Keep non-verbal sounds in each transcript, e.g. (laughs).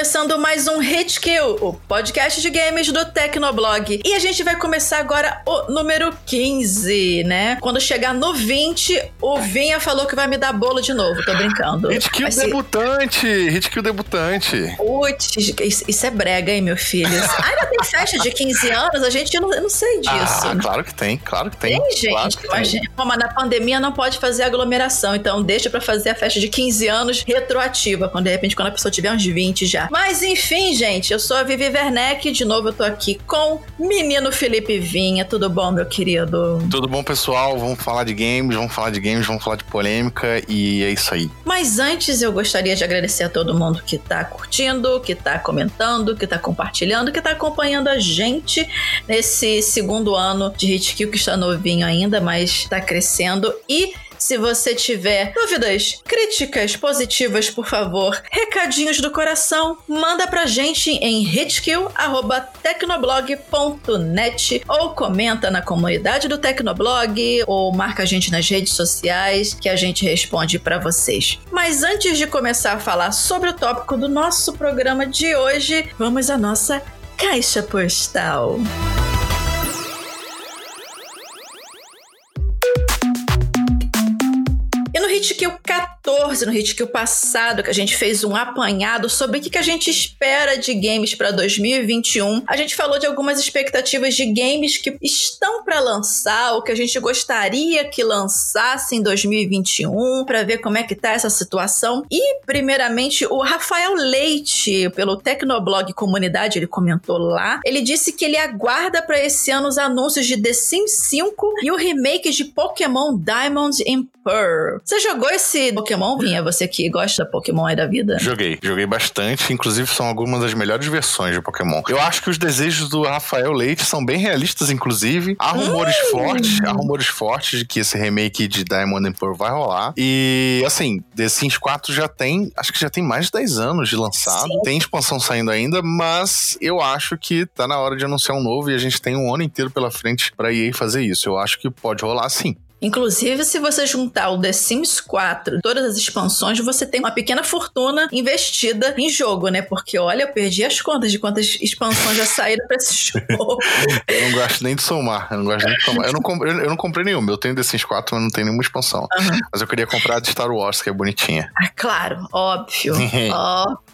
Começando mais um Hit Kill, o podcast de games do Tecnoblog. E a gente vai começar agora o número 15, né? Quando chegar no 20, o Vinha falou que vai me dar bolo de novo, tô brincando. Hit Kill ser- debutante! Hit Kill debutante! Putz, isso, é brega, hein, meu filho? Ainda tem festa de 15 anos? A gente não, eu não sei disso. Ah, claro que tem, claro que tem. Tem, gente, claro que tem. imagina. Mas na pandemia não pode fazer aglomeração, então deixa pra fazer a festa de 15 anos retroativa, quando de repente quando a pessoa tiver uns 20 já. Mas enfim, gente, eu sou a Vivi Werneck, de novo eu tô aqui com menino Felipe Vinha. Tudo bom, meu querido? Tudo bom, pessoal? Vamos falar de games, vamos falar de games, vamos falar de polêmica e é isso aí. Mas antes eu gostaria de agradecer a todo mundo que tá curtindo, que tá comentando, que tá compartilhando, que tá acompanhando a gente nesse segundo ano de Hitkill, que está novinho ainda, mas tá crescendo. E se você tiver dúvidas, críticas positivas, por favor, recadinhos do coração, manda pra gente em hitkill.tecnoblog.net ou comenta na comunidade do Tecnoblog ou marca a gente nas redes sociais que a gente responde pra vocês. Mas antes de começar a falar sobre o tópico do nosso programa de hoje, vamos à nossa caixa postal. E no Hitkill 14, no Hitkill passado, que a gente fez um apanhado sobre o que a gente espera de games para 2021, a gente falou de algumas expectativas de games que estão para lançar, ou que a gente gostaria que lançasse em 2021, para ver como é que tá essa situação. E, primeiramente, o Rafael Leite, pelo Tecnoblog Comunidade, ele comentou lá, ele disse que ele aguarda para esse ano os anúncios de The Sims 5 e o remake de Pokémon Diamond and Pearl. Você jogou esse Pokémon, Vinha? Você que gosta da Pokémon aí da vida? Joguei, joguei bastante, inclusive são algumas das melhores versões de Pokémon. Eu acho que os desejos do Rafael Leite são bem realistas, inclusive. Há rumores fortes, há rumores fortes de que esse remake de Diamond and Pearl vai rolar. E, assim, The Sims 4 já tem, acho que já tem mais de 10 anos de lançado. Sim. Tem expansão saindo ainda, mas eu acho que tá na hora de anunciar um novo e a gente tem um ano inteiro pela frente pra EA fazer isso. Eu acho que pode rolar sim. Inclusive, se você juntar o The Sims 4, todas as expansões, você tem uma pequena fortuna investida em jogo, né? Porque, olha, eu perdi as contas de quantas expansões já saíram pra esse (laughs) jogo. Eu não gosto nem de somar. Eu não gosto nem de somar. Eu não comprei, eu não comprei nenhuma. Eu tenho The Sims 4, mas não tenho nenhuma expansão. Aham. Mas eu queria comprar a de Star Wars, que é bonitinha. Ah, claro, óbvio, óbvio. (laughs)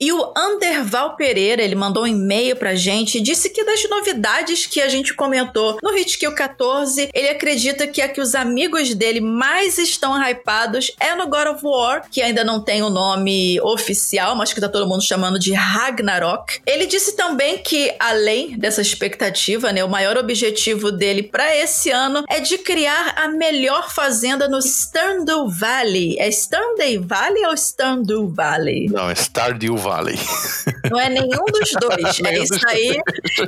E o Anderval Pereira, ele mandou um e-mail pra gente e disse que das novidades que a gente comentou no Hitkill 14, ele acredita que a que os amigos dele mais estão hypados é no God of War, que ainda não tem o nome oficial, mas que tá todo mundo chamando de Ragnarok. Ele disse também que, além dessa expectativa, né, o maior objetivo dele pra esse ano é de criar a melhor fazenda no Stardew Valley. É Stardew Valley ou Stardew Valley? Não, é Stardew Valley. Não é nenhum dos (laughs) dois. é isso aí.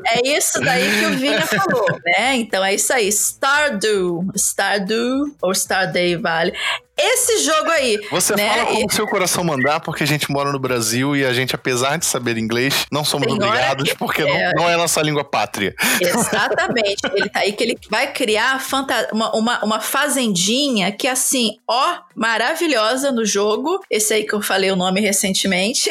É isso daí que o Vinha falou, né? Então é isso aí. Stardew. Stardew ou Stardew Valley. Esse jogo aí. Você né? fala como E- seu coração mandar, porque a gente mora no Brasil e a gente, apesar de saber inglês, não somos Tem obrigados, que- porque é. não, não é nossa língua pátria. Exatamente. ele tá aí que ele vai criar uma, uma, uma fazendinha que, assim, ó, maravilhosa no jogo. Esse aí que eu falei o nome recentemente.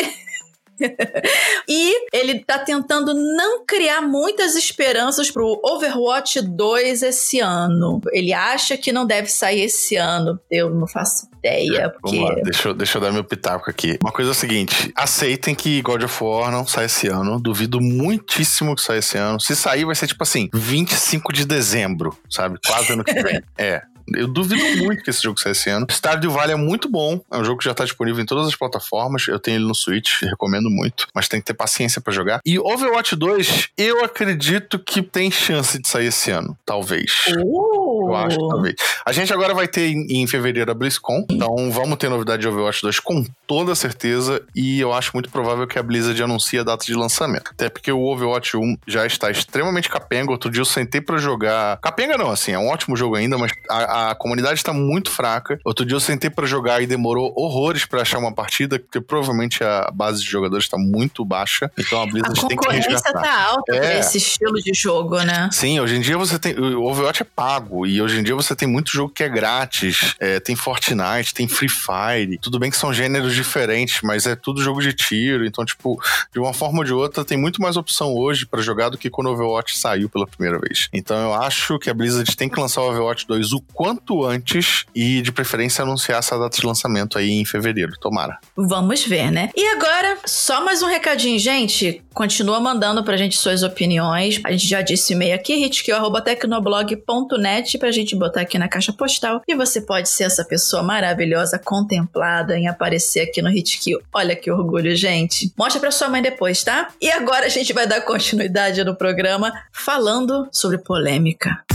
E ele tá tentando não criar muitas esperanças pro Overwatch 2 esse ano. Ele acha que não deve sair esse ano. Eu não faço ideia, porque. Vamos lá, deixa eu, deixa eu dar meu pitaco aqui. Uma coisa é a seguinte: aceitem que God of War não sai esse ano. Duvido muitíssimo que saia esse ano. Se sair, vai ser tipo assim, 25 de dezembro, sabe? Quase ano que vem. (laughs) é. Eu duvido muito que esse jogo saia esse ano. Stardew Valley é muito bom. É um jogo que já tá disponível em todas as plataformas. Eu tenho ele no Switch, recomendo muito. Mas tem que ter paciência pra jogar. E Overwatch 2, eu acredito que tem chance de sair esse ano. Talvez. Uh, Eu acho, talvez. A gente agora vai ter em, em fevereiro a BlizzCon, então vamos ter novidade de Overwatch 2 com toda certeza, e eu acho muito provável que a Blizzard anuncie a data de lançamento. Até porque o Overwatch 1 já está extremamente capenga. Outro dia eu sentei pra jogar. Capenga não, assim, é um ótimo jogo ainda, mas a, a comunidade tá muito fraca. Outro dia eu sentei para jogar e demorou horrores para achar uma partida, porque provavelmente a base de jogadores tá muito baixa. Então a Blizzard a tem que resgatar. A concorrência tá alta é. pra esse estilo de jogo, né? Sim, hoje em dia você tem... O Overwatch é pago e hoje em dia você tem muito jogo que é grátis. É, tem Fortnite, tem Free Fire. Tudo bem que são gêneros diferentes, mas é tudo jogo de tiro. Então, tipo, de uma forma ou de outra, tem muito mais opção hoje para jogar do que quando o Overwatch saiu pela primeira vez. Então eu acho que a Blizzard tem que lançar o Overwatch 2 o quanto antes e de preferência anunciar essa data de lançamento aí em fevereiro. Tomara. Vamos ver, né? E agora, só mais um recadinho, gente. Continua mandando pra gente suas opiniões. A gente já disse e-mail aqui, hitkill.tecnoblog.net pra gente botar aqui na caixa postal. E você pode ser essa pessoa maravilhosa, contemplada em aparecer aqui no Hitkill. Olha que orgulho, gente. Mostra pra sua mãe depois, tá? E agora a gente vai dar continuidade no programa falando sobre polêmica.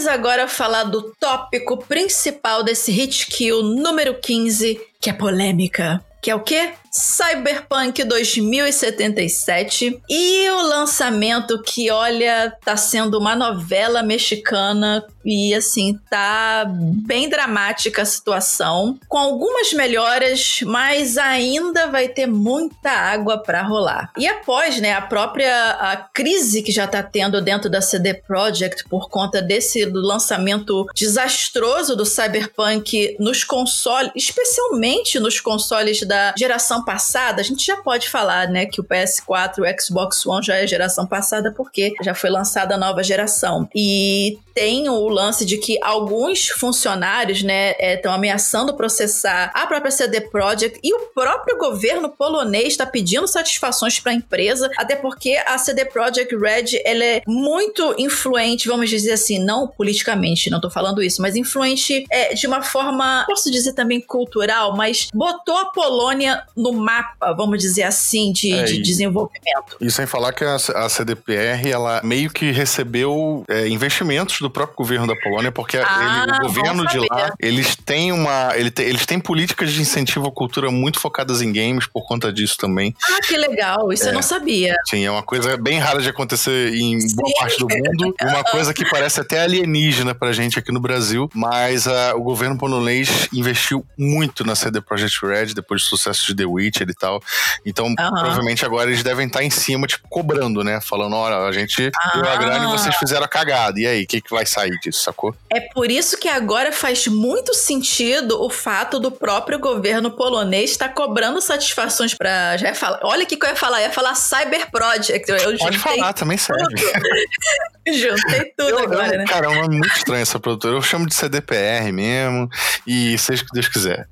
Vamos agora falar do tópico principal desse hit kill número 15, que é polêmica. Que é o quê? Cyberpunk 2077 e o lançamento que, olha, tá sendo uma novela mexicana e assim, tá bem dramática a situação, com algumas melhoras, mas ainda vai ter muita água para rolar. E após, né, a própria a crise que já tá tendo dentro da CD Projekt por conta desse lançamento desastroso do Cyberpunk nos consoles, especialmente nos consoles da geração geração passada, a gente já pode falar, né, que o PS4 e o Xbox One já é geração passada porque já foi lançada a nova geração. E tem o lance de que alguns funcionários, né, estão é, ameaçando processar a própria CD Projekt e o próprio governo polonês está pedindo satisfações para a empresa, até porque a CD Projekt Red ela é muito influente, vamos dizer assim, não politicamente, não estou falando isso, mas influente é, de uma forma, posso dizer também cultural, mas botou a Polônia no mapa, vamos dizer assim, de, é, de desenvolvimento. E sem falar que a, a CDPR ela meio que recebeu é, investimentos do próprio governo da Polônia, porque ah, ele, o governo de lá, eles têm uma. Ele te, eles têm políticas de incentivo à cultura muito focadas em games por conta disso também. Ah, que legal, isso é, eu não sabia. Sim, é uma coisa bem rara de acontecer em sim. boa parte do mundo. uma (laughs) coisa que parece até alienígena pra gente aqui no Brasil, mas uh, o governo polonês investiu muito na CD Projekt Red depois do sucesso de The Witcher e tal. Então, uhum. provavelmente agora eles devem estar em cima, tipo, cobrando, né? Falando, olha, a gente ah. deu a grana e vocês fizeram a cagada. E aí, o que, que vai sair disso, sacou? É por isso que agora faz muito sentido o fato do próprio governo polonês estar tá cobrando satisfações para já falar. Olha o que, que eu ia falar, eu ia falar Cyber Project. Eu Pode falar, também serve. (laughs) Juntei tudo eu, agora, eu, né? Cara, é muito estranho essa produtora. Eu chamo de CDPR mesmo, e seja o que Deus quiser.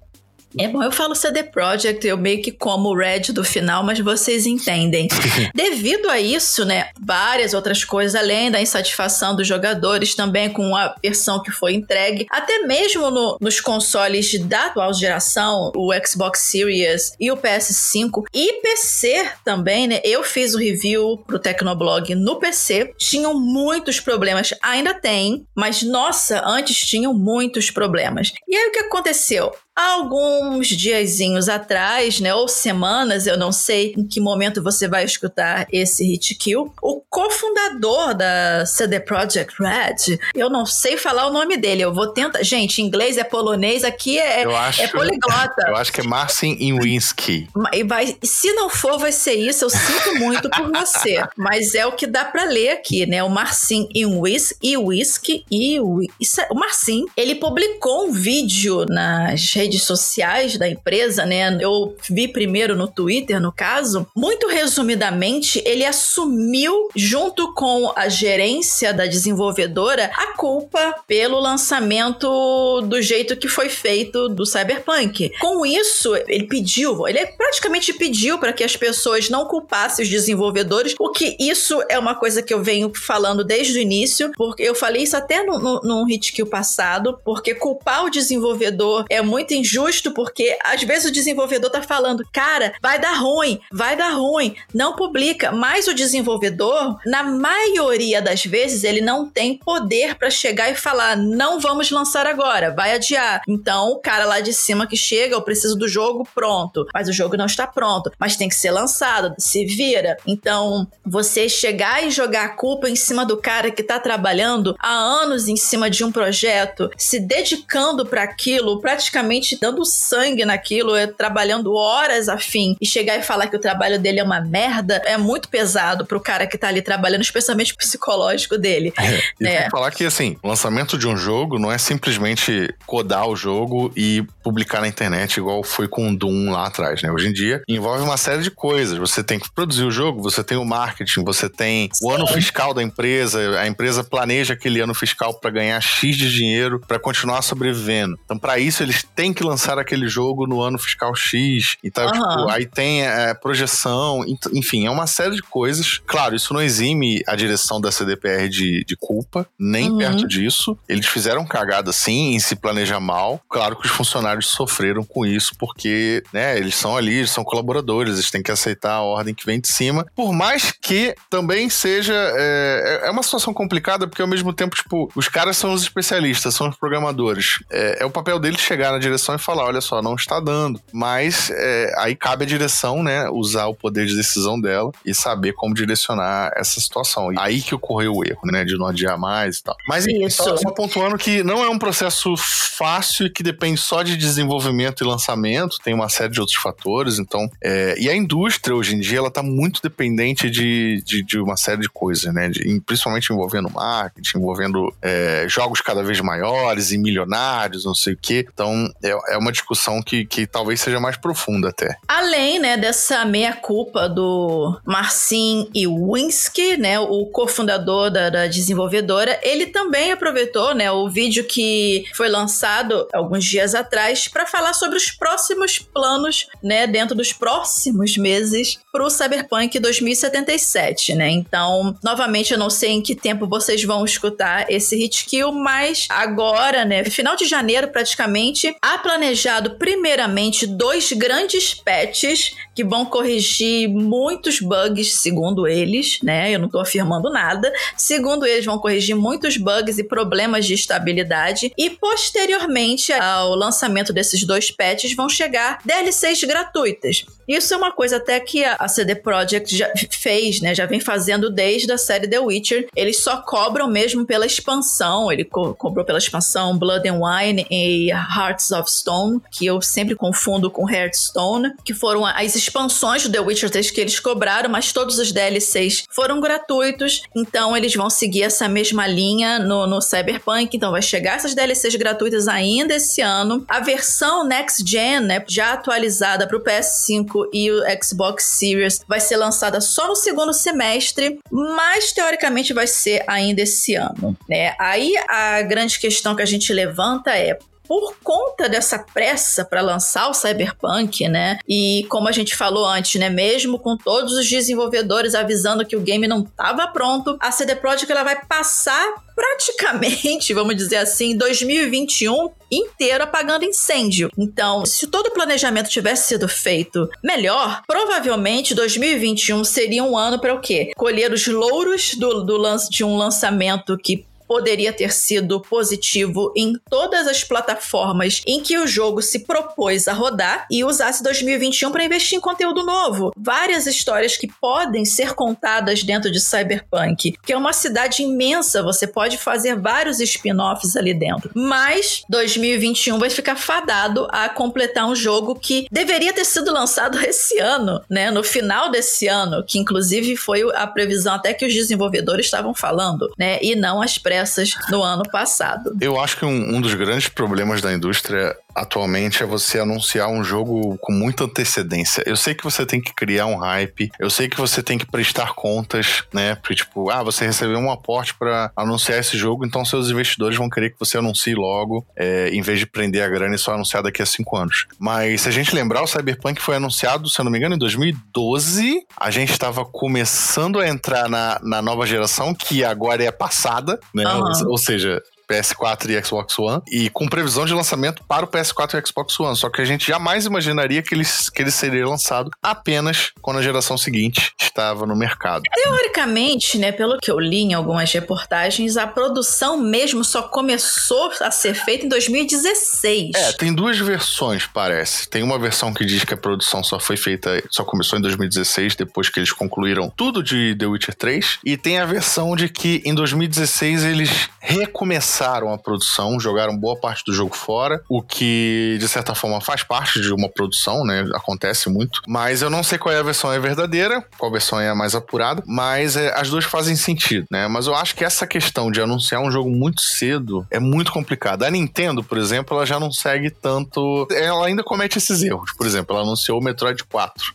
É bom, eu falo CD Projekt, eu meio que como o Red do final, mas vocês entendem. (laughs) Devido a isso, né, várias outras coisas, além da insatisfação dos jogadores também com a versão que foi entregue, até mesmo no, nos consoles da atual geração, o Xbox Series e o PS5 e PC também, né, eu fiz o review pro Tecnoblog no PC, tinham muitos problemas, ainda tem, mas nossa, antes tinham muitos problemas. E aí o que aconteceu? Alguns diazinhos atrás, né, ou semanas, eu não sei em que momento você vai escutar esse hit kill, o cofundador da CD Projekt Red, eu não sei falar o nome dele, eu vou tentar, gente, inglês é polonês, aqui é, acho, é poliglota. (laughs) Eu acho que é Marcin Iwinski. Vai, se não for, vai ser isso, eu sinto muito por você, (laughs) mas é o que dá para ler aqui, né, o Marcin Iwinski, Iwinski, Iwinski, o Marcin, ele publicou um vídeo nas redes redes sociais da empresa, né? Eu vi primeiro no Twitter, no caso. Muito resumidamente, ele assumiu, junto com a gerência da desenvolvedora, a culpa pelo lançamento do jeito que foi feito do Cyberpunk. Com isso, ele pediu, ele praticamente pediu para que as pessoas não culpassem os desenvolvedores, o que isso é uma coisa que eu venho falando desde o início, porque eu falei isso até no, no, num hit kill passado, porque culpar o desenvolvedor é muito injusto porque às vezes o desenvolvedor tá falando, cara, vai dar ruim, vai dar ruim, não publica. Mas o desenvolvedor, na maioria das vezes, ele não tem poder para chegar e falar, não vamos lançar agora, vai adiar. Então, o cara lá de cima que chega, eu preciso do jogo pronto, mas o jogo não está pronto, mas tem que ser lançado, se vira. Então, você chegar e jogar a culpa em cima do cara que tá trabalhando há anos em cima de um projeto, se dedicando para aquilo, praticamente dando sangue naquilo, é, trabalhando horas a fim, e chegar e falar que o trabalho dele é uma merda, é muito pesado pro cara que tá ali trabalhando, especialmente o psicológico dele. É, e né? falar que, assim, o lançamento de um jogo não é simplesmente codar o jogo e publicar na internet, igual foi com o Doom lá atrás, né? Hoje em dia, envolve uma série de coisas. Você tem que produzir o jogo, você tem o marketing, você tem Sim. o ano fiscal da empresa, a empresa planeja aquele ano fiscal para ganhar X de dinheiro para continuar sobrevivendo. Então, para isso, eles têm que lançar aquele jogo no ano fiscal X. Então, uhum. tipo, aí tem é, projeção, enfim, é uma série de coisas. Claro, isso não exime a direção da CDPR de, de culpa, nem uhum. perto disso. Eles fizeram cagada sim em se planejar mal. Claro que os funcionários sofreram com isso, porque né, eles são ali, eles são colaboradores, eles têm que aceitar a ordem que vem de cima. Por mais que também seja. É, é, é uma situação complicada, porque ao mesmo tempo, tipo, os caras são os especialistas, são os programadores. É, é o papel deles chegar na direção e falar: olha só, não está dando. Mas é, aí cabe a direção, né, usar o poder de decisão dela e saber como direcionar essa situação. E aí que ocorreu o erro, né, de não adiar mais e tal. Mas Isso. Só, só pontuando que não é um processo fácil e que depende só de desenvolvimento e lançamento, tem uma série de outros fatores. Então, é, e a indústria hoje em dia ela está muito dependente de, de, de, uma série de coisas, né? De, principalmente envolvendo marketing, envolvendo é, jogos cada vez maiores e milionários, não sei o quê. Então, é, é uma discussão que, que talvez seja mais profunda até. Além, né, dessa meia-culpa do Marcin Iwinski, né, o cofundador da, da desenvolvedora, ele também aproveitou, né, o vídeo que foi lançado alguns dias atrás para falar sobre os próximos planos, né, dentro dos próximos meses para o Cyberpunk 2077, né? Então, novamente, eu não sei em que tempo vocês vão escutar esse hit kill, mas agora, né, final de janeiro praticamente, planejado primeiramente dois grandes patches que vão corrigir muitos bugs, segundo eles, né? Eu não tô afirmando nada. Segundo eles, vão corrigir muitos bugs e problemas de estabilidade e posteriormente ao lançamento desses dois patches vão chegar DLCs gratuitas. Isso é uma coisa até que a CD Projekt já fez, né? Já vem fazendo desde a série The Witcher. Eles só cobram mesmo pela expansão. Ele co cobrou pela expansão Blood and Wine e Hearts of Stone, que eu sempre confundo com Hearthstone, que foram as expansões do The Witcher 3 que eles cobraram, mas todos os DLCs foram gratuitos. Então eles vão seguir essa mesma linha no, no Cyberpunk. Então vai chegar essas DLCs gratuitas ainda esse ano. A versão Next Gen, né, já atualizada para o PS5 e o Xbox Series vai ser lançada só no segundo semestre, mas teoricamente vai ser ainda esse ano, né? Aí a grande questão que a gente levanta é por conta dessa pressa para lançar o Cyberpunk, né? E como a gente falou antes, né, mesmo com todos os desenvolvedores avisando que o game não estava pronto, a CD Projekt ela vai passar praticamente, (laughs) vamos dizer assim, 2021 inteiro apagando incêndio. Então, se todo o planejamento tivesse sido feito melhor, provavelmente 2021 seria um ano para o quê? Colher os louros do, do lance de um lançamento que poderia ter sido positivo em todas as plataformas em que o jogo se propôs a rodar e usasse 2021 para investir em conteúdo novo. Várias histórias que podem ser contadas dentro de Cyberpunk, que é uma cidade imensa, você pode fazer vários spin-offs ali dentro. Mas 2021 vai ficar fadado a completar um jogo que deveria ter sido lançado (laughs) esse ano, né? No final desse ano, que inclusive foi a previsão até que os desenvolvedores estavam falando, né? E não as pré pressas no ano passado. Eu acho que um, um dos grandes problemas da indústria atualmente é você anunciar um jogo com muita antecedência. Eu sei que você tem que criar um hype, eu sei que você tem que prestar contas, né? Porque, tipo, ah, você recebeu um aporte para anunciar esse jogo, então seus investidores vão querer que você anuncie logo, é, em vez de prender a grana e só anunciar daqui a cinco anos. Mas se a gente lembrar, o Cyberpunk foi anunciado, se eu não me engano, em 2012. A gente estava começando a entrar na, na nova geração, que agora é passada, né? Uhum. Ou, ou seja, PS4 e Xbox One, e com previsão de lançamento para o PS4 e Xbox One. Só que a gente jamais imaginaria que ele, que ele seria lançado apenas quando a geração seguinte estava no mercado. Teoricamente, né, pelo que eu li em algumas reportagens, a produção mesmo só começou a ser feita em 2016. É, tem duas versões, parece. Tem uma versão que diz que a produção só foi feita, só começou em 2016, depois que eles concluíram tudo de The Witcher 3. E tem a versão de que em 2016 eles recomeçaram a produção, jogaram boa parte do jogo fora, o que de certa forma faz parte de uma produção, né? Acontece muito. Mas eu não sei qual é a versão é verdadeira, qual versão é a mais apurada, mas é, as duas fazem sentido, né? Mas eu acho que essa questão de anunciar um jogo muito cedo é muito complicada. A Nintendo, por exemplo, ela já não segue tanto. Ela ainda comete esses erros. Por exemplo, ela anunciou o Metroid 4.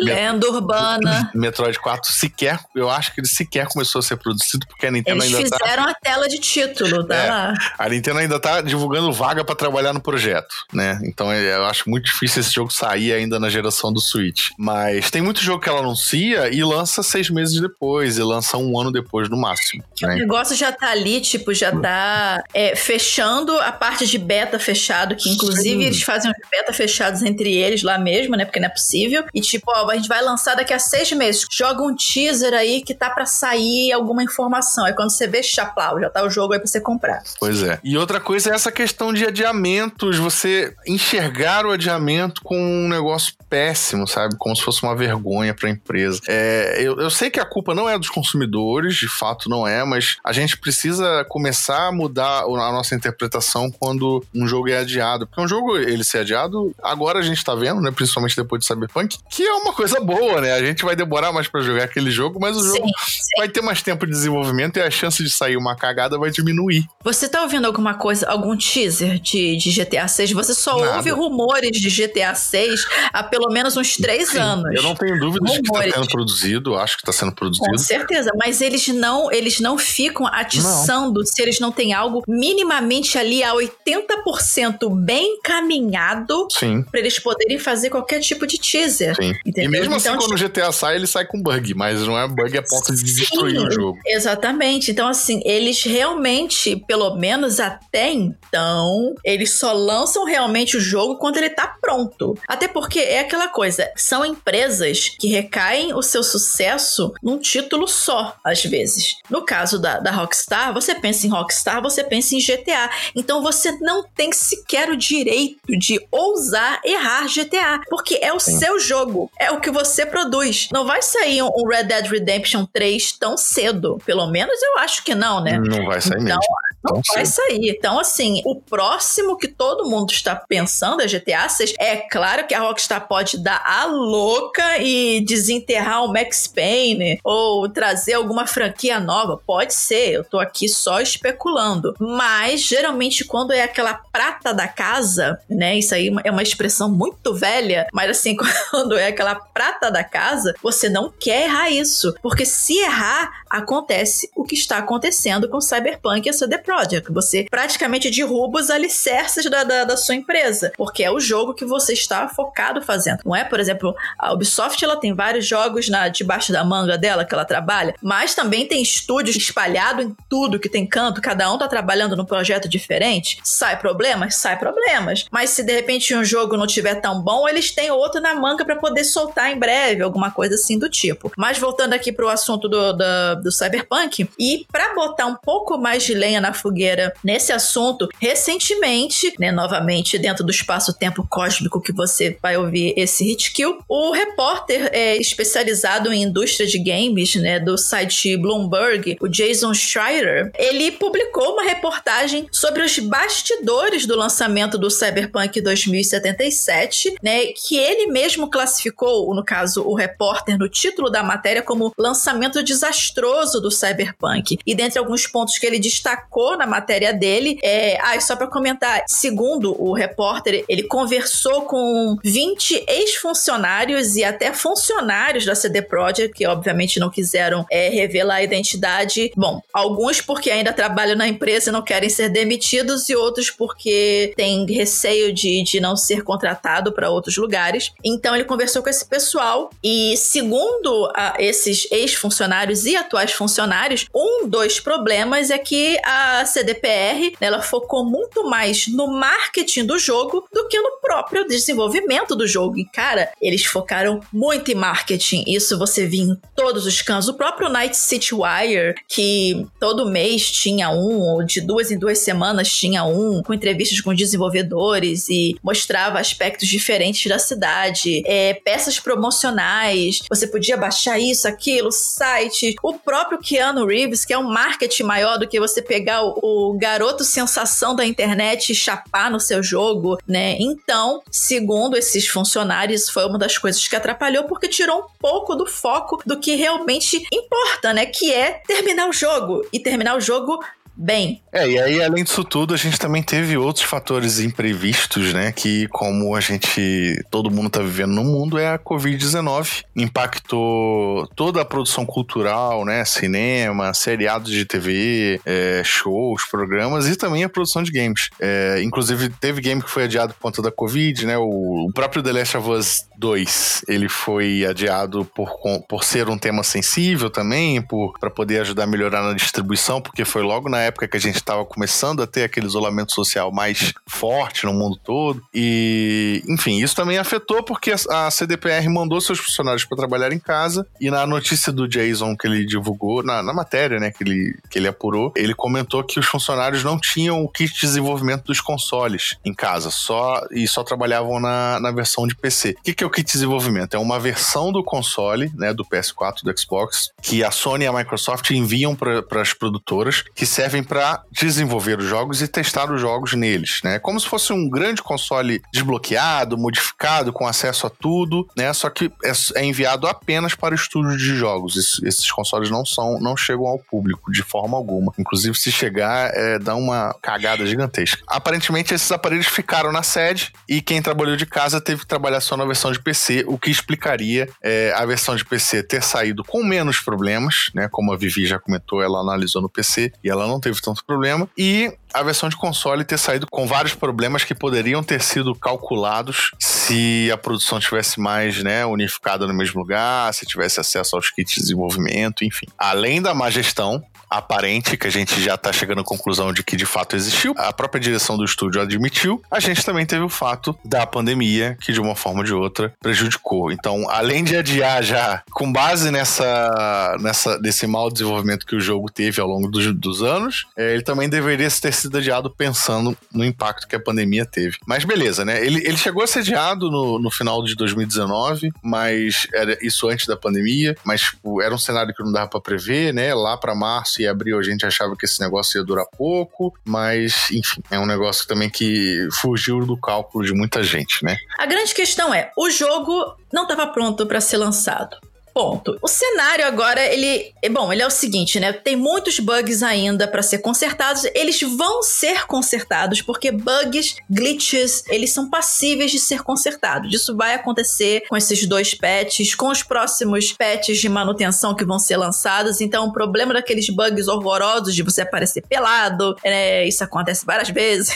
lenda urbana. (laughs) Metroid 4 sequer, eu acho que ele sequer começou a ser produzido porque a Nintendo Eles ainda tá fizeram a tela de título, tá É. lá. A Nintendo ainda tá divulgando vaga pra trabalhar no projeto, né? Então é, eu acho muito difícil esse jogo sair ainda na geração do Switch. Mas tem muito jogo que ela anuncia e lança seis meses depois, e lança um ano depois no máximo. O né? negócio já tá ali, tipo, já tá é, fechando a parte de beta fechado, que inclusive Sim. eles fazem os beta fechados entre eles lá mesmo, né? Porque não é possível. E tipo, ó, a gente vai lançar daqui a seis meses. Joga um teaser aí que tá pra sair alguma informação. Aí quando você vê, chaplau, já tá o jogo aí pra você comprar. Pois é. E outra coisa é essa questão de adiamentos, você enxergar o adiamento com um negócio péssimo, sabe? Como se fosse uma vergonha pra empresa. É, eu, eu sei que a culpa não é dos consumidores, de fato não é, mas a gente precisa começar a mudar a nossa interpretação quando um jogo é adiado. Porque um jogo, ele ser adiado, agora a gente tá vendo, né? Principalmente depois de Cyberpunk, que é uma coisa boa, né? A gente vai demorar mais pra jogar aquele jogo, mas o jogo Sim, vai ter mais tempo de desenvolvimento e a chance de sair uma cagada vai diminuir. Você tá ouvindo alguma coisa, algum teaser de, de GTA 6? Você só Nada. ouve rumores de GTA 6 há pelo menos uns três Sim, anos. Eu não tenho dúvidas de que está Rumores. sendo produzido, acho que está sendo Com produzido. certeza, mas eles não, eles não ficam atiçando se eles não têm algo minimamente ali a 80% bem caminhado para eles poderem fazer qualquer tipo de teaser. sim. Entendeu? E mesmo assim, Então, quando o GTA sai, ele sai com bug, mas não é bug a ponto de destruir Sim, o jogo. Exatamente. Então, assim, eles realmente, pelo menos até então, eles só lançam realmente o jogo quando ele tá pronto. Até porque é aquela coisa, são empresas que recaem o seu sucesso num título só, às vezes. No caso da, da Rockstar, você pensa em Rockstar, você pensa em GTA. Então você não tem sequer o direito de ousar errar GTA, porque é o Sim. seu jogo, é o que você produz. Não vai sair um um Red Dead Redemption 3 tão cedo. Pelo menos eu acho que não, né? Não vai sair Então, mesmo. Não vai sair. Então, assim, o próximo que todo mundo está pensando é GTA 6. É claro que a Rockstar pode dar a louca e desenterrar o Max Payne ou trazer alguma franquia nova. Pode ser, eu tô aqui só especulando. Mas, geralmente, quando é aquela prata da casa, né? Isso aí é uma expressão muito velha, mas assim, (laughs) quando é aquela prata da casa, você não quer errar isso. Porque se errar, acontece o que está acontecendo com Cyberpunk e a CD Projekt. Você praticamente derruba os alicerces da, da, da sua empresa, porque é o jogo que você está focado fazendo. Não é, por exemplo, a Ubisoft ela tem vários jogos na, debaixo da manga dela que ela trabalha, mas também tem estúdios espalhados em tudo que tem canto, cada um tá trabalhando num projeto diferente. Sai problemas? Sai problemas. Mas se de repente um jogo não tiver tão bom, eles têm outro na manga para poder soltar em breve, alguma coisa assim do tipo. Mas voltando aqui pro assunto do, do, do Cyberpunk, e para botar um pouco mais de lenha na fogueira nesse assunto, recentemente, né, novamente dentro do espaço-tempo cósmico que você vai ouvir esse hit kill, o repórter é, especializado em indústria de games, né, do site Bloomberg, o Jason Schreier, ele publicou uma reportagem sobre os bastidores do lançamento do Cyberpunk 2077, né, que ele mesmo classificou, no caso, o repórter no título da matéria como lançamento desastroso do Cyberpunk. E dentre alguns pontos que ele destacou na matéria dele, é, ah, só para comentar, segundo o repórter, ele conversou com 20 ex-funcionários e até funcionários da CD Projekt, que obviamente não quiseram é, revelar a identidade. Bom, alguns porque ainda trabalham na empresa e não querem ser demitidos, e outros porque têm receio de, de não ser contratado para outros lugares. Então ele conversou com esse pessoal e, segundo a, esses ex-funcionários e atuais funcionários, um dos problemas é que a a CDPR, ela focou muito mais no marketing do jogo do que no próprio desenvolvimento do jogo. E, cara, eles focaram muito em marketing. Isso você viu em todos os cantos. O próprio Night City Wire, que todo mês tinha um, ou de duas em duas semanas tinha um, com entrevistas com desenvolvedores e mostrava aspectos diferentes da cidade, é, peças promocionais, você podia baixar isso, aquilo, site. O próprio Keanu Reeves, que é um marketing maior do que você pegar o, garoto sensação da internet chapar no seu jogo, né? Então, segundo esses funcionários, foi uma das coisas que atrapalhou porque tirou um pouco do foco do que realmente importa, né? Que é terminar o jogo. E terminar o jogo bem. É, e aí, além disso tudo, a gente também teve outros fatores imprevistos, né? Que, como a gente, todo mundo tá vivendo no mundo, é a Covid-19. Impactou toda a produção cultural, né? Cinema, seriados de TV, é, shows, programas e também a produção de games. É, inclusive, teve game que foi adiado por conta da Covid, né? O, o próprio The Last of Us 2, ele foi adiado por, por ser um tema sensível também, para poder ajudar a melhorar na distribuição, porque foi logo na época que a gente estava começando a ter aquele isolamento social mais forte no mundo todo. E, enfim, isso também afetou porque a CDPR mandou seus funcionários para trabalhar em casa. E na notícia do Jason que ele divulgou, na, na matéria, né, que ele, que ele apurou, ele comentou que os funcionários não tinham o kit de desenvolvimento dos consoles em casa, só e só trabalhavam na, na versão de PC. O que, que é o kit de desenvolvimento? É uma versão do console, né, do PS4, do Xbox, que a Sony e a Microsoft enviam para as produtoras, que serve servem para desenvolver os jogos e testar os jogos neles, né? Como se fosse um grande console desbloqueado, modificado, com acesso a tudo, né? Só que é, é enviado apenas para estúdios de jogos. Esses, consoles não são, não chegam ao público de forma alguma. Inclusive, se chegar, é, dá uma cagada gigantesca. Aparentemente, esses aparelhos ficaram na sede e quem trabalhou de casa teve que trabalhar só na versão de PC, o que explicaria é, a versão de PC ter saído com menos problemas, né? Como a Vivi já comentou, ela analisou no PC e ela não teve tanto problema. E a versão de console ter saído com vários problemas que poderiam ter sido calculados se a produção tivesse mais né, unificada no mesmo lugar, se tivesse acesso aos kits de desenvolvimento, enfim. Além da má gestão, aparente, que a gente já tá chegando à conclusão de que de fato existiu, a própria direção do estúdio admitiu, a gente também teve o fato da pandemia, que de uma forma ou de outra prejudicou. Então, além de adiar já, com base nessa, nessa nesse mau desenvolvimento que o jogo teve ao longo dos, dos anos, é, ele também deveria ter sido adiado pensando no impacto que a pandemia teve. Mas beleza, né? Ele, ele chegou a ser adiado no, no final de 2019, mas era isso antes da pandemia, mas tipo, era um cenário que não dava para prever, né? Lá para março março e abril a gente achava que esse negócio ia durar pouco, mas enfim, é um negócio também que fugiu do cálculo de muita gente, né? A grande questão é, o jogo não estava pronto para ser lançado. Ponto. O cenário agora, ele. É bom, ele é o seguinte, né? Tem muitos bugs ainda para ser consertados. Eles vão ser consertados, porque bugs, glitches, eles são passíveis de ser consertados. Isso vai acontecer com esses dois patches, com os próximos patches de manutenção que vão ser lançados. Então, o problema daqueles bugs horrorosos de você aparecer pelado, né? Isso acontece várias (laughs) vezes,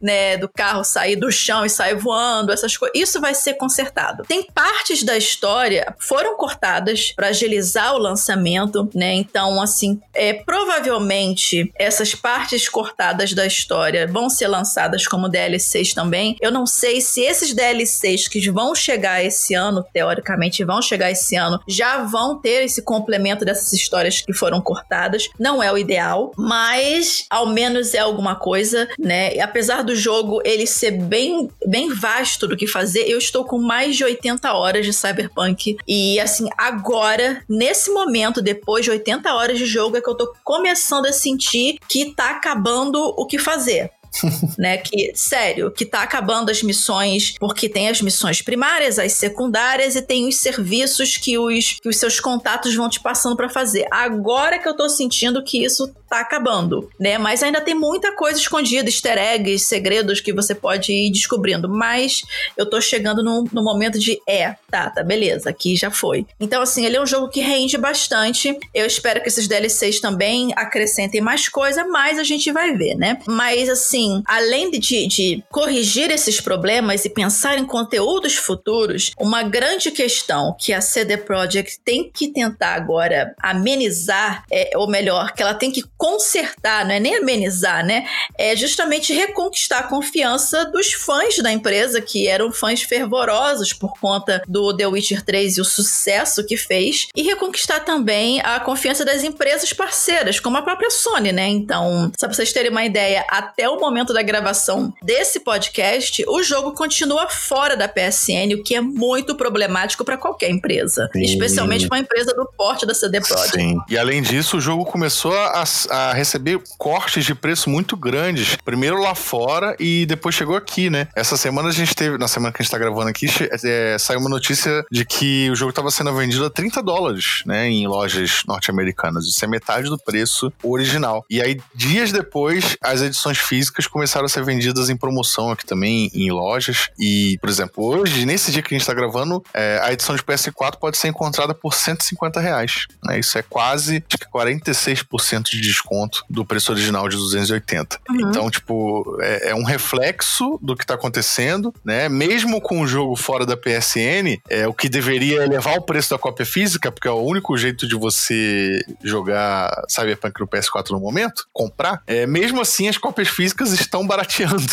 né? Do carro sair do chão e sair voando, essas coisas. Isso vai ser consertado. Tem partes da história foram cortadas para agilizar o lançamento, né? Então, assim, é, provavelmente essas partes cortadas da história vão ser lançadas como DLCs também. Eu não sei se esses DLCs que vão chegar esse ano, teoricamente vão chegar esse ano, já vão ter esse complemento dessas histórias que foram cortadas. Não é o ideal, mas ao menos é alguma coisa, né? E apesar do jogo ele ser bem, bem vasto do que fazer, eu estou com mais de 80 horas de Cyberpunk e assim assim, agora, nesse momento, depois de 80 horas de jogo, é que eu tô começando a sentir que tá acabando o que fazer. (laughs) né? Que, sério, que tá acabando as missões, porque tem as missões primárias, as secundárias e tem os serviços que os, que os seus contatos vão te passando para fazer. Agora que eu tô sentindo que isso tá acabando, né? Mas ainda tem muita coisa escondida, easter eggs, segredos que você pode ir descobrindo. Mas eu tô chegando no, no momento de, é, tá, tá, beleza, aqui já foi. Então, assim, ele é um jogo que rende bastante. Eu espero que esses DLCs também acrescentem mais coisa, mas a gente vai ver, né? Mas, assim, assim, além de, de corrigir esses problemas e pensar em conteúdos futuros, uma grande questão que a CD Projekt tem que tentar agora amenizar, é, ou melhor, que ela tem que consertar, não é nem amenizar, né? É justamente reconquistar a confiança dos fãs da empresa, que eram fãs fervorosos por conta do The Witcher 3 e o sucesso que fez, e reconquistar também a confiança das empresas parceiras, como a própria Sony, né? Então, só pra vocês terem uma ideia, até o momento da gravação desse podcast, o jogo continua fora da PSN, o que é muito problemático para qualquer empresa, Sim. especialmente uma empresa do porte da CD Projekt. Sim. E além disso, o jogo começou a, a receber cortes de preço muito grandes, primeiro lá fora e depois chegou aqui, né? Essa semana a gente teve, na semana que a gente tá gravando aqui, é, saiu uma notícia de que o jogo estava sendo vendido a 30 dólares, né, em lojas norte-americanas. Isso é metade do preço original. E aí, dias depois, as edições físicas começaram a ser vendidas em promoção aqui também, em lojas. E, por exemplo, hoje, nesse dia que a gente tá gravando, é, a edição de PS4 pode ser encontrada por 150 reais. Né? Isso é quase acho que 46% de desconto do preço original de 280. Uhum. Então, tipo, é, é, um reflexo do que tá acontecendo, né? Mesmo com o jogo fora da PSN, é o que deveria elevar o preço da cópia física, porque é o único jeito de você jogar Cyberpunk no PS4 no momento, comprar. É, mesmo assim, as cópias físicas estão barateando.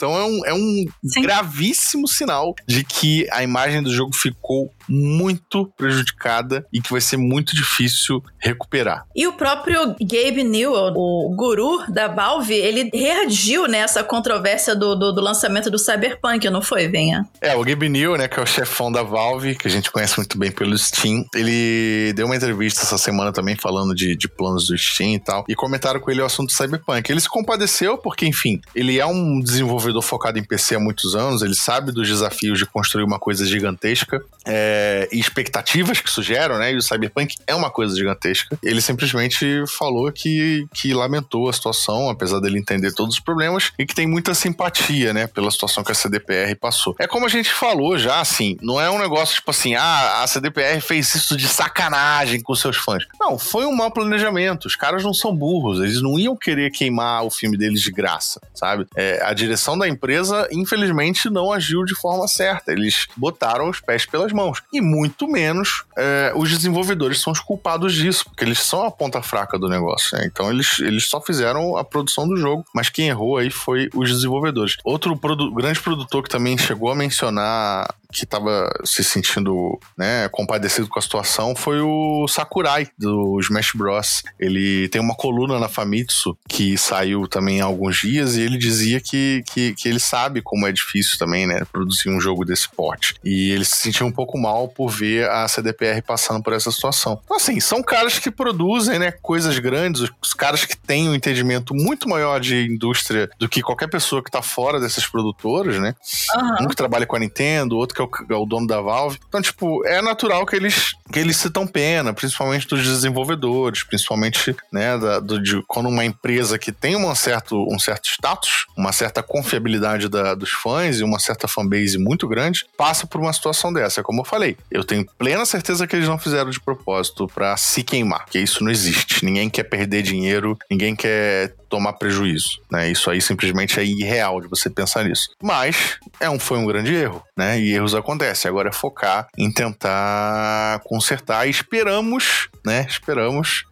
Então é um, é um gravíssimo sinal de que a imagem do jogo ficou muito prejudicada e que vai ser muito difícil recuperar. E o próprio Gabe Newell, o guru da Valve, ele reagiu nessa controvérsia do, do, do, lançamento do Cyberpunk, não foi, Venha? É, o Gabe Newell, né, que é o chefão da Valve, que a gente conhece muito bem pelo Steam, ele deu uma entrevista essa semana também falando de, de planos do Steam e tal, e comentaram com ele o assunto do Cyberpunk. Ele se compadeceu porque, enfim, ele é um desenvolvedor focado em PC há muitos anos, ele sabe dos desafios de construir uma coisa gigantesca, é, é, e expectativas que isso gera, né? E o Cyberpunk é uma coisa gigantesca. Ele simplesmente falou que, que lamentou a situação, apesar dele entender todos os problemas, e que tem muita simpatia, né, pela situação que a CDPR passou. É como a gente falou já, assim, não é um negócio tipo assim, ah, a CDPR fez isso de sacanagem com seus fãs. Não, foi um mau planejamento. Os caras não são burros, eles não iam querer queimar o filme deles de graça, sabe? É, a direção da empresa, infelizmente, não agiu de forma certa. Eles botaram os pés pelas mãos e muito menos é, os desenvolvedores são os culpados disso, porque eles são a ponta fraca do negócio. Né? Então eles, eles só fizeram a produção do jogo, mas quem errou aí foi os desenvolvedores. Outro produ grande produtor que também chegou a mencionar que estava se sentindo né, compadecido com a situação foi o Sakurai, do Smash Bros. Ele tem uma coluna na Famitsu que saiu também há alguns dias e ele dizia que, que, que ele sabe como é difícil também, né, produzir um jogo desse porte. E ele se sentiu um pouco mal por ver a CDPR passando por essa situação. Então, assim, são caras que produzem, né, coisas grandes, os caras que têm um entendimento muito maior de indústria do que qualquer pessoa que está fora dessas produtoras, né? Uhum. Um que trabalha com a Nintendo, outro que é o, é o dono da Valve. Então, tipo, é natural que eles, que eles citam pena, principalmente dos desenvolvedores, principalmente, né, da, do, de, quando uma empresa que tem um certo, um certo status, uma certa confiabilidade da, dos fãs e uma certa fanbase muito grande, passa por uma situação dessa. Como eu falei, eu tenho plena certeza que eles não fizeram de propósito para se queimar, que isso não existe. Ninguém quer perder dinheiro, ninguém quer tomar prejuízo, né? Isso aí simplesmente é irreal de você pensar nisso. Mas é um, foi um grande erro, né? E erros acontecem. Agora é focar em tentar consertar. E esperamos, né? Esperamos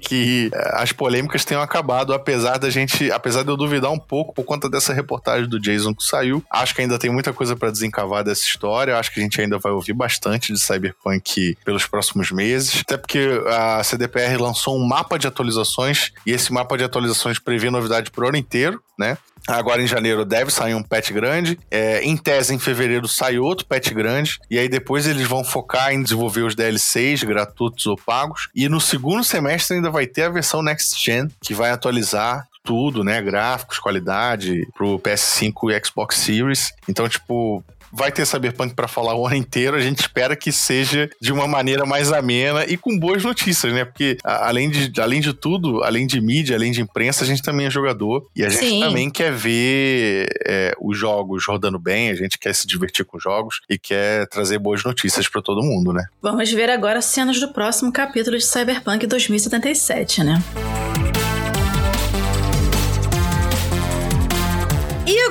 que, eh, as polêmicas tenham acabado, apesar da gente, apesar de eu duvidar um pouco por conta dessa reportagem do Jason que saiu. Acho que ainda tem muita coisa para desencavar dessa história. Acho que a gente ainda vai ouvir bastante de Cyberpunk pelos próximos meses, até porque a CDPR lançou um mapa de atualizações e esse mapa de atualizações prevê novidade pro ano inteiro, né? Agora em janeiro deve sair um patch grande. É, em tese, em fevereiro sai outro patch grande. E aí depois eles vão focar em desenvolver os DLCs gratuitos ou pagos. E no segundo semestre ainda vai ter a versão Next Gen, que vai atualizar tudo, né? Gráficos, qualidade pro PS5 e Xbox Series. Então, tipo, vai ter Cyberpunk para falar o ano inteiro. A gente espera que seja de uma maneira mais amena e com boas notícias, né? Porque além de, além de tudo, além de mídia, além de imprensa, a gente também é jogador e a gente Sim. também quer ver é, os jogos rodando bem, a gente quer se divertir com os jogos e quer trazer boas notícias para todo mundo, né? Vamos ver agora cenas do próximo capítulo de Cyberpunk 2077, né?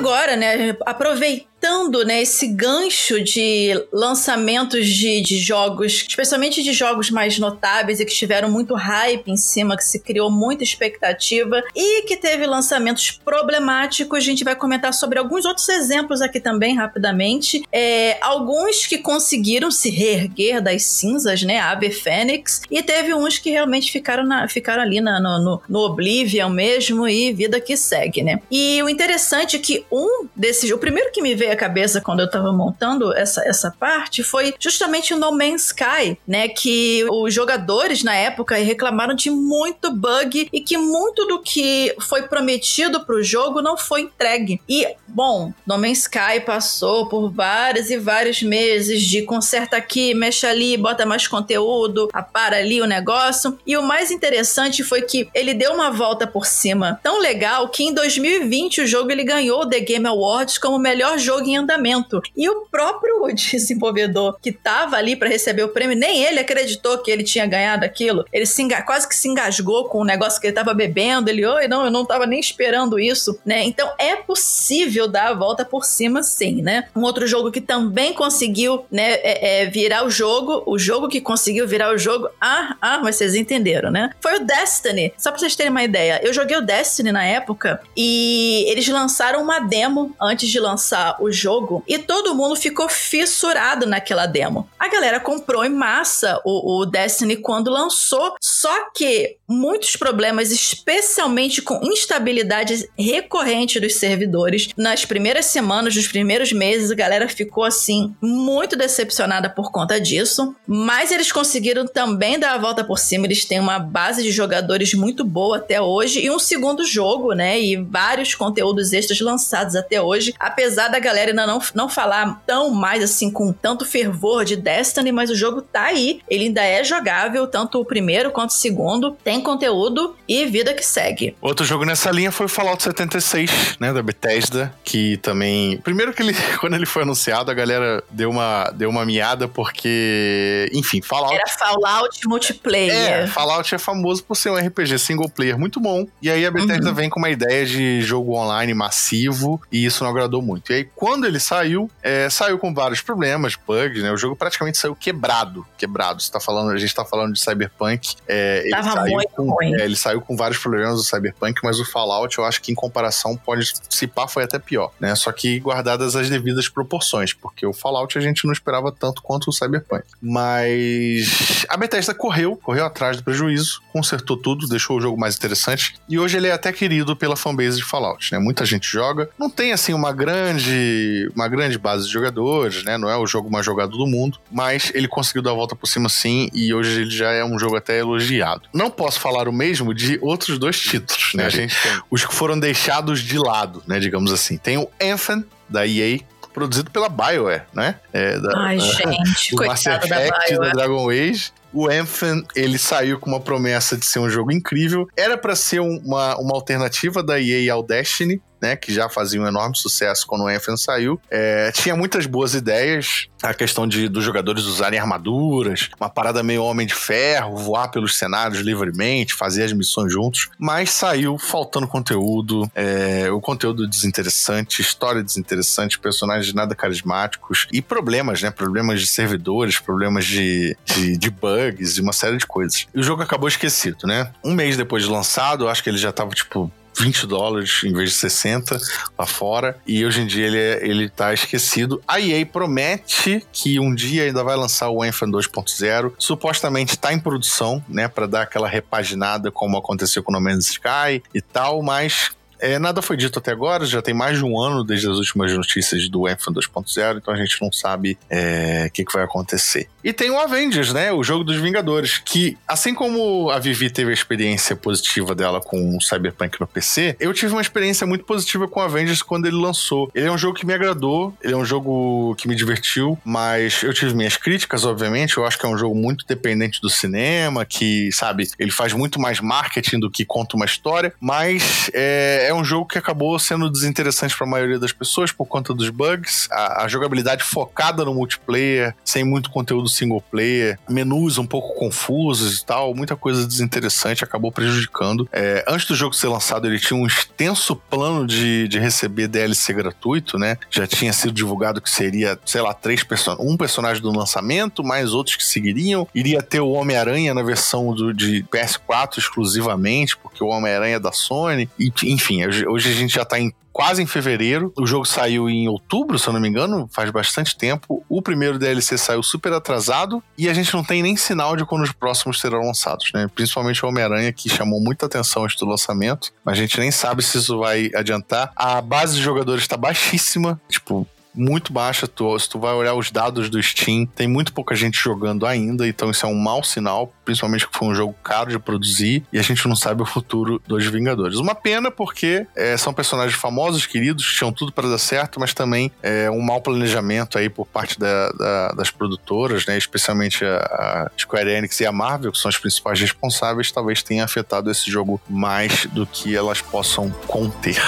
agora, né, aproveitando aproveitando né, esse gancho de lançamentos de, de jogos, especialmente de jogos mais notáveis e que tiveram muito hype em cima, que se criou muita expectativa e que teve lançamentos problemáticos, a gente vai comentar sobre alguns outros exemplos aqui também, rapidamente. É, alguns que conseguiram se reerguer das cinzas, né? Ave Fênix, e teve uns que realmente ficaram, na, ficaram ali na, no, no Oblivion mesmo e vida que segue, né? E o interessante é que um desses, o primeiro que me veio à cabeça quando eu tava montando essa, essa parte foi justamente o No Man's Sky, né? Que os jogadores na época reclamaram de muito bug e que muito do que foi prometido pro jogo não foi entregue. E, bom, No Man's Sky passou por vários e vários meses de conserta aqui, mexe ali, bota mais conteúdo, apara ali o negócio. E o mais interessante foi que ele deu uma volta por cima tão legal que em 2020 o jogo ele ganhou o The Game Awards como melhor jogo em andamento. E o próprio (laughs) desenvolvedor que tava ali para receber o prêmio, nem ele acreditou que ele tinha ganhado aquilo. Ele se quase que se engasgou com o negócio que ele tava bebendo. Ele, oi, não, eu não tava nem esperando isso, né? Então é possível dar a volta por cima, sim, né? Um outro jogo que também conseguiu, né, é, é virar o jogo, o jogo que conseguiu virar o jogo, ah, ah, mas vocês entenderam, né? Foi o Destiny. Só pra vocês terem uma ideia, eu joguei o Destiny na época e eles lançaram uma demo antes de lançar o jogo e todo mundo ficou fissurado naquela demo. A galera comprou em massa o, o Destiny quando lançou, só que muitos problemas, especialmente com instabilidade recorrente dos servidores. Nas primeiras semanas, nos primeiros meses, a galera ficou assim muito decepcionada por conta disso. Mas eles conseguiram também dar a volta por cima. Eles têm uma base de jogadores muito boa até hoje e um segundo jogo, né? E vários conteúdos extras lançados até hoje, apesar da galera ainda não, não falar tão mais assim com tanto fervor de Destiny, mas o jogo tá aí. Ele ainda é jogável, tanto o primeiro quanto o segundo. Tem conteúdo e vida que segue. Outro jogo nessa linha foi o Fallout 76, né, da Bethesda, que também, primeiro que ele (laughs) quando ele foi anunciado, a galera deu uma deu uma miada porque, enfim, Fallout Era Fallout multiplayer. É, Fallout é famoso por ser um RPG single player muito bom. E aí a Bethesda uhum. vem com uma ideia de jogo online massivo e isso não agradou muito. E aí quando ele saiu, é, saiu com vários problemas, bugs, né? O jogo praticamente saiu quebrado, quebrado. Você tá falando, a gente tá falando de Cyberpunk. É, Tava muito com, ruim. É, ele saiu com vários problemas do Cyberpunk, mas o Fallout eu acho que em comparação pode se pá foi até pior, né? Só que guardadas as devidas proporções, porque o Fallout a gente não esperava tanto quanto o Cyberpunk. Mas a Bethesda correu, correu atrás do prejuízo, consertou tudo, deixou o jogo mais interessante e hoje ele é até querido pela fanbase de Fallout, né? Muita gente joga, não tem assim uma grande uma grande base de jogadores, né? Não é o jogo mais jogado do mundo, mas ele conseguiu dar a volta por cima sim e hoje ele já é um jogo até elogiado. Não posso falar o mesmo de outros dois títulos, né? A gente tem os que foram deixados de lado, né? Digamos assim. Tem o Anthem da EA, produzido pela BioWare, né? É, da, Ai, (laughs) gente, o Mass Effect da, da Dragon Age. O Anthem, ele saiu com uma promessa de ser um jogo incrível. Era para ser uma, uma alternativa da EA ao Destiny, né, que já fazia um enorme sucesso quando o Anthem saiu. É, tinha muitas boas ideias, a questão de dos jogadores usarem armaduras, uma parada meio homem de ferro, voar pelos cenários livremente, fazer as missões juntos, mas saiu faltando conteúdo, é, o conteúdo desinteressante, história desinteressante, personagens nada carismáticos e problemas, né, problemas de servidores, problemas de, de, de bugs e uma série de coisas. E o jogo acabou esquecido, né? Um mês depois de lançado, eu acho que ele já tava, tipo, 20 dólares em vez de 60 lá fora. E hoje em dia ele, é, ele tá esquecido. A EA promete que um dia ainda vai lançar o Anthem 2.0. Supostamente tá em produção, né? para dar aquela repaginada como aconteceu com o No Man's Sky e tal, mas é, nada foi dito até agora, já tem mais de um ano desde as últimas notícias do Anthem 2.0, então a gente não sabe o é, que, que, vai acontecer. E tem o Avengers, né? O jogo dos Vingadores, que assim como a Vivi teve a experiência positiva dela com o Cyberpunk no PC, eu tive uma experiência muito positiva com o Avengers quando ele lançou. Ele é um jogo que me agradou, ele é um jogo que me divertiu, mas eu tive minhas críticas, obviamente. Eu acho que é um jogo muito dependente do cinema, que, sabe, ele faz muito mais marketing do que conta uma história, mas é, é é um jogo que acabou sendo desinteressante para a maioria das pessoas por conta dos bugs, a, a, jogabilidade focada no multiplayer, sem muito conteúdo single player, menus um pouco confusos e tal, muita coisa desinteressante acabou prejudicando. É, antes do jogo ser lançado, ele tinha um extenso plano de, de receber DLC gratuito, né? Já tinha sido divulgado que seria, sei lá, três person um personagem do lançamento, mais outros que seguiriam. Iria ter o Homem-Aranha na versão do, de PS4 exclusivamente, porque o Homem-Aranha é da Sony. E, enfim, hoje a gente já tá em quase em fevereiro. O jogo saiu em outubro, se eu não me engano, faz bastante tempo. O primeiro DLC saiu super atrasado e a gente não tem nem sinal de quando os próximos serão lançados, né? Principalmente o Homem-Aranha, que chamou muita atenção antes do lançamento, a gente nem sabe se isso vai adiantar. A base de jogadores está baixíssima, tipo, muito baixa. Tu, se tu vai olhar os dados do Steam, tem muito pouca gente jogando ainda, então isso é um mau sinal, principalmente que foi um jogo caro de produzir e a gente não sabe o futuro dos Vingadores. Uma pena porque é, são personagens famosos, queridos, tinham tudo para dar certo, mas também é um mau planejamento aí por parte da, da, das produtoras, né? Especialmente a, a Square Enix e a Marvel, que são as principais responsáveis, talvez tenha afetado esse jogo mais do que elas possam conter.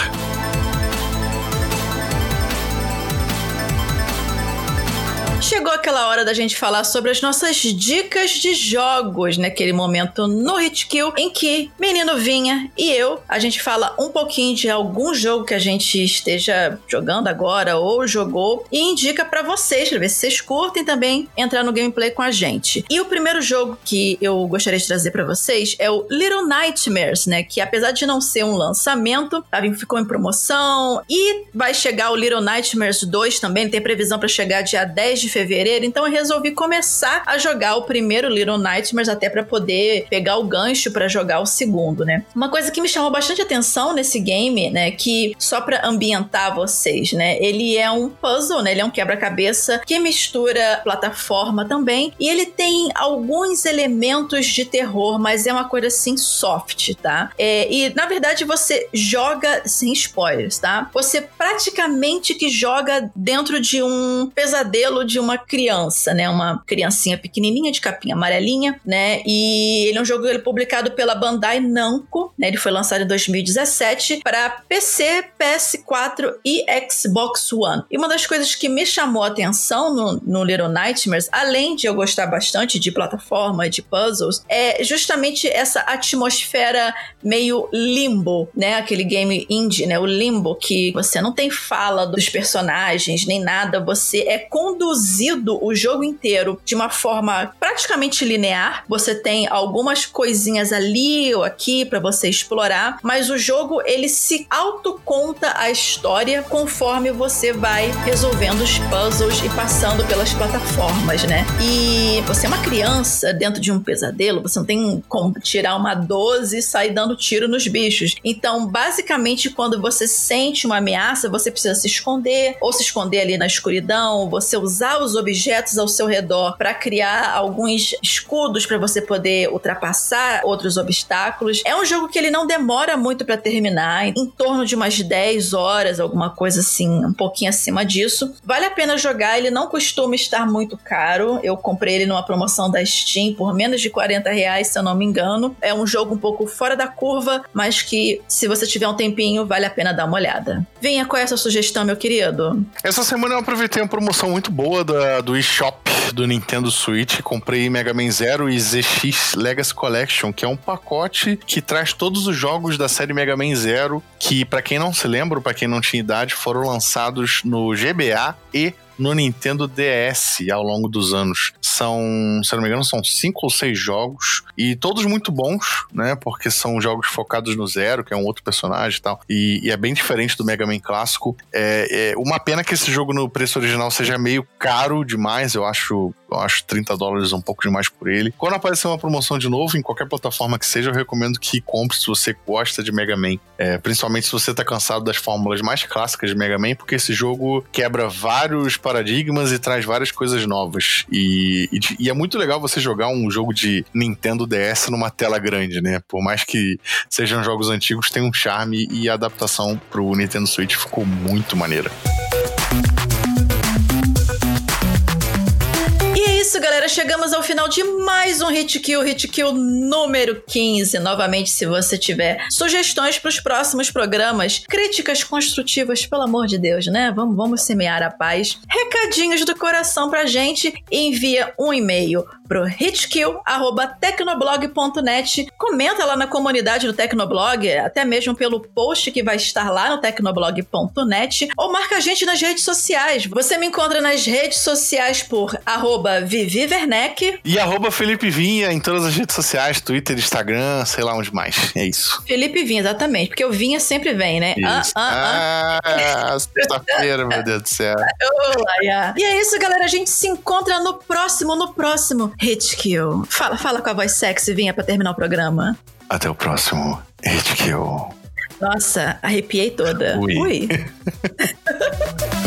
Chegou aquela hora da gente falar sobre as nossas dicas de jogos, naquele momento no Hitkill, em que Menino Vinha e eu, a gente fala um pouquinho de algum jogo que a gente esteja jogando agora ou jogou e indica para vocês, pra ver se vocês curtem também entrar no gameplay com a gente. E o primeiro jogo que eu gostaria de trazer para vocês é o Little Nightmares, né? Que apesar de não ser um lançamento, tá, ficou em promoção e vai chegar o Little Nightmares 2 também, tem previsão para chegar dia 10 de fevereiro, então eu resolvi começar a jogar o primeiro Little Nightmares até para poder pegar o gancho para jogar o segundo, né? Uma coisa que me chamou bastante atenção nesse game, né, que só para ambientar vocês, né, ele é um puzzle, né? Ele é um quebra-cabeça que mistura plataforma também e ele tem alguns elementos de terror, mas é uma coisa assim soft, tá? É, e na verdade você joga sem spoilers, tá? Você praticamente que joga dentro de um pesadelo de uma criança, né? Uma criancinha pequenininha de capinha amarelinha, né? E ele é um jogo ele, publicado pela Bandai Namco, né? Ele foi lançado em 2017 para PC, PS4 e Xbox One. E uma das coisas que me chamou a atenção no, no Little Nightmares, além de eu gostar bastante de plataforma de puzzles, é justamente essa atmosfera meio limbo, né? Aquele game indie, né? O limbo que você não tem fala dos personagens nem nada, você é conduzido o jogo inteiro de uma forma praticamente linear. Você tem algumas coisinhas ali ou aqui para você explorar, mas o jogo ele se autoconta a história conforme você vai resolvendo os puzzles e passando pelas plataformas, né? E você é uma criança dentro de um pesadelo, você não tem como tirar uma 12 e sair dando tiro nos bichos. Então, basicamente, quando você sente uma ameaça, você precisa se esconder ou se esconder ali na escuridão, você usar os objetos ao seu redor para criar alguns escudos para você poder ultrapassar outros obstáculos. É um jogo que ele não demora muito para terminar, em torno de umas 10 horas, alguma coisa assim, um pouquinho acima disso. Vale a pena jogar, ele não costuma estar muito caro. Eu comprei ele numa promoção da Steam por menos de 40 reais, se eu não me engano. É um jogo um pouco fora da curva, mas que se você tiver um tempinho, vale a pena dar uma olhada. Venha com essa sugestão, meu querido. Essa semana eu aproveitei uma promoção muito boa da do eShop do Nintendo Switch, comprei Mega Man Zero e ZX Legacy Collection, que é um pacote que traz todos os jogos da série Mega Man Zero, que para quem não se lembra, para quem não tinha idade, foram lançados no GBA e no Nintendo DS ao longo dos anos. São, se não me engano, são cinco ou seis jogos e todos muito bons, né? Porque são jogos focados no Zero, que é um outro personagem e tal. E, e é bem diferente do Mega Man clássico. É, é, uma pena que esse jogo no preço original seja meio caro demais. Eu acho, eu acho 30 dólares um pouco demais por ele. Quando aparecer uma promoção de novo, em qualquer plataforma que seja, eu recomendo que compre se você gosta de Mega Man. É, principalmente se você tá cansado das fórmulas mais clássicas de Mega Man, porque esse jogo quebra vários paradigmas e traz várias coisas novas. E, e, e, é muito legal você jogar um jogo de Nintendo DS numa tela grande, né? Por mais que sejam jogos antigos, tem um charme e a adaptação pro Nintendo Switch ficou muito maneira. Galera, chegamos ao final de mais um Hit Kill, Hit Kill número 15. Novamente, se você tiver sugestões para os próximos programas, críticas construtivas, pelo amor de Deus, né? Vamos, vamos semear a paz. Recadinhos do coração pra gente, envia um e-mail pro hitkill@tecnoblog.net. Comenta lá na comunidade do Tecnoblog, até mesmo pelo post que vai estar lá no tecnoblog.net, ou marca a gente nas redes sociais. Você me encontra nas redes sociais por arroba Vivi Werneck. E arroba Felipe Vinha em todas as redes sociais, Twitter, Instagram, sei lá onde mais. É isso. Felipe Vinha, exatamente. Porque o Vinha sempre vem, né? Isso. Ah, ah, ah. ah sexta-feira, meu Deus do céu. (laughs) Olá, E é isso, galera. A gente se encontra no próximo, no próximo Hit Kill. Fala, fala com a voz sexy, Vinha, pra terminar o programa. Até o próximo Hit Kill. Nossa, arrepiei toda. Ui. Ui. (laughs)